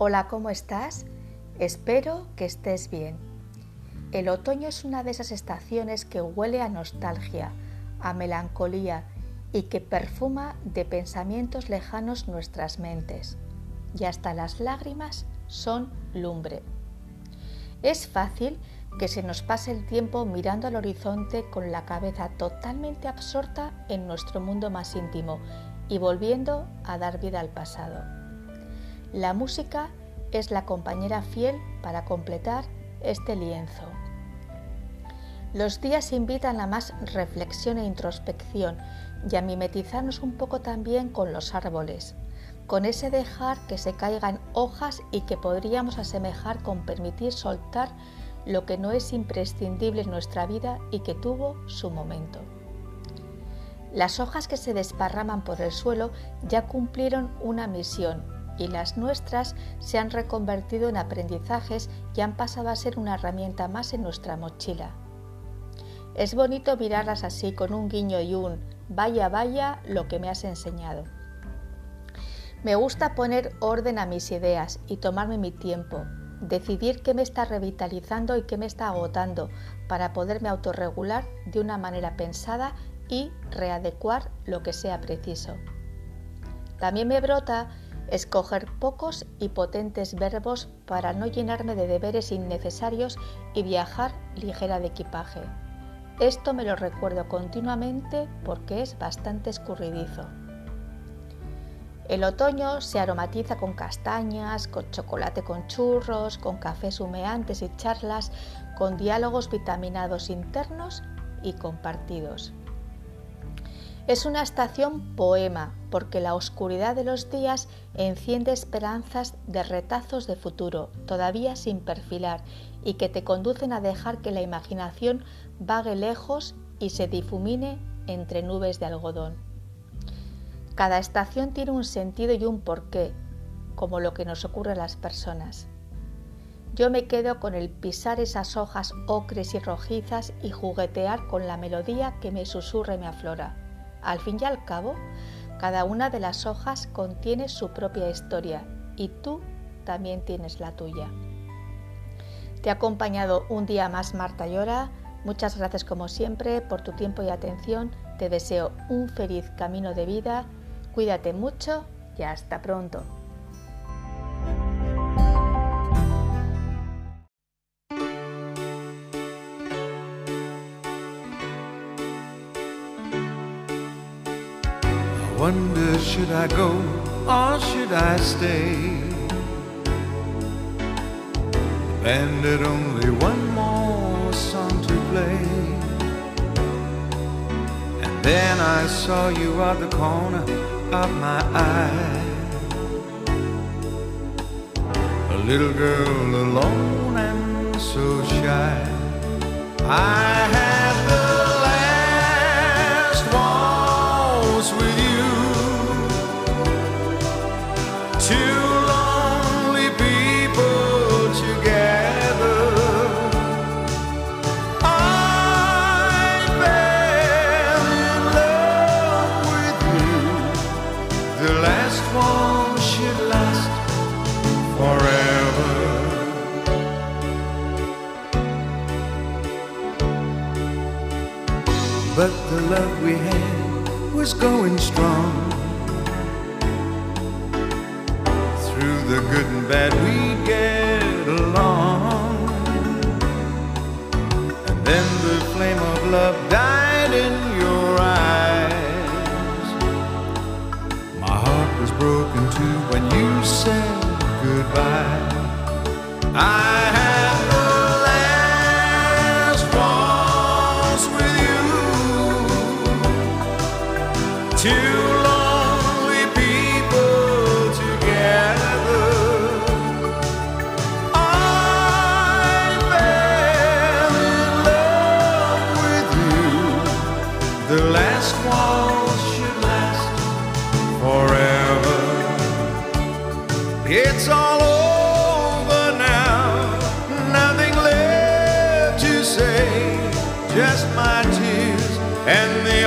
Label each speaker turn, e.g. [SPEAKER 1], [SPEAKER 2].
[SPEAKER 1] Hola, ¿cómo estás? Espero que estés bien. El otoño es una de esas estaciones que huele a nostalgia, a melancolía y que perfuma de pensamientos lejanos nuestras mentes. Y hasta las lágrimas son lumbre. Es fácil que se nos pase el tiempo mirando al horizonte con la cabeza totalmente absorta en nuestro mundo más íntimo y volviendo a dar vida al pasado. La música es la compañera fiel para completar este lienzo. Los días invitan a más reflexión e introspección y a mimetizarnos un poco también con los árboles, con ese dejar que se caigan hojas y que podríamos asemejar con permitir soltar lo que no es imprescindible en nuestra vida y que tuvo su momento. Las hojas que se desparraman por el suelo ya cumplieron una misión y las nuestras se han reconvertido en aprendizajes y han pasado a ser una herramienta más en nuestra mochila. Es bonito mirarlas así con un guiño y un vaya vaya lo que me has enseñado. Me gusta poner orden a mis ideas y tomarme mi tiempo, decidir qué me está revitalizando y qué me está agotando para poderme autorregular de una manera pensada y readecuar lo que sea preciso. También me brota escoger pocos y potentes verbos para no llenarme de deberes innecesarios y viajar ligera de equipaje. Esto me lo recuerdo continuamente porque es bastante escurridizo. El otoño se aromatiza con castañas, con chocolate con churros, con cafés humeantes y charlas, con diálogos vitaminados internos y compartidos. Es una estación poema porque la oscuridad de los días enciende esperanzas de retazos de futuro, todavía sin perfilar, y que te conducen a dejar que la imaginación vague lejos y se difumine entre nubes de algodón. Cada estación tiene un sentido y un porqué, como lo que nos ocurre a las personas. Yo me quedo con el pisar esas hojas ocres y rojizas y juguetear con la melodía que me susurra y me aflora. Al fin y al cabo, cada una de las hojas contiene su propia historia y tú también tienes la tuya. Te ha acompañado un día más Marta Llora. Muchas gracias como siempre por tu tiempo y atención. Te deseo un feliz camino de vida Cuídate mucho y hasta pronto.
[SPEAKER 2] Wonder should I go or should I stay? Band had only one more song to play. And then I saw you at the corner of my eye. A little girl alone and so shy. I But the love we had was going strong. Through the good and bad we'd get along. And then the flame of love died in your eyes. My heart was broken too when you said goodbye. I last waltz should last forever. It's all over now, nothing left to say, just my tears and the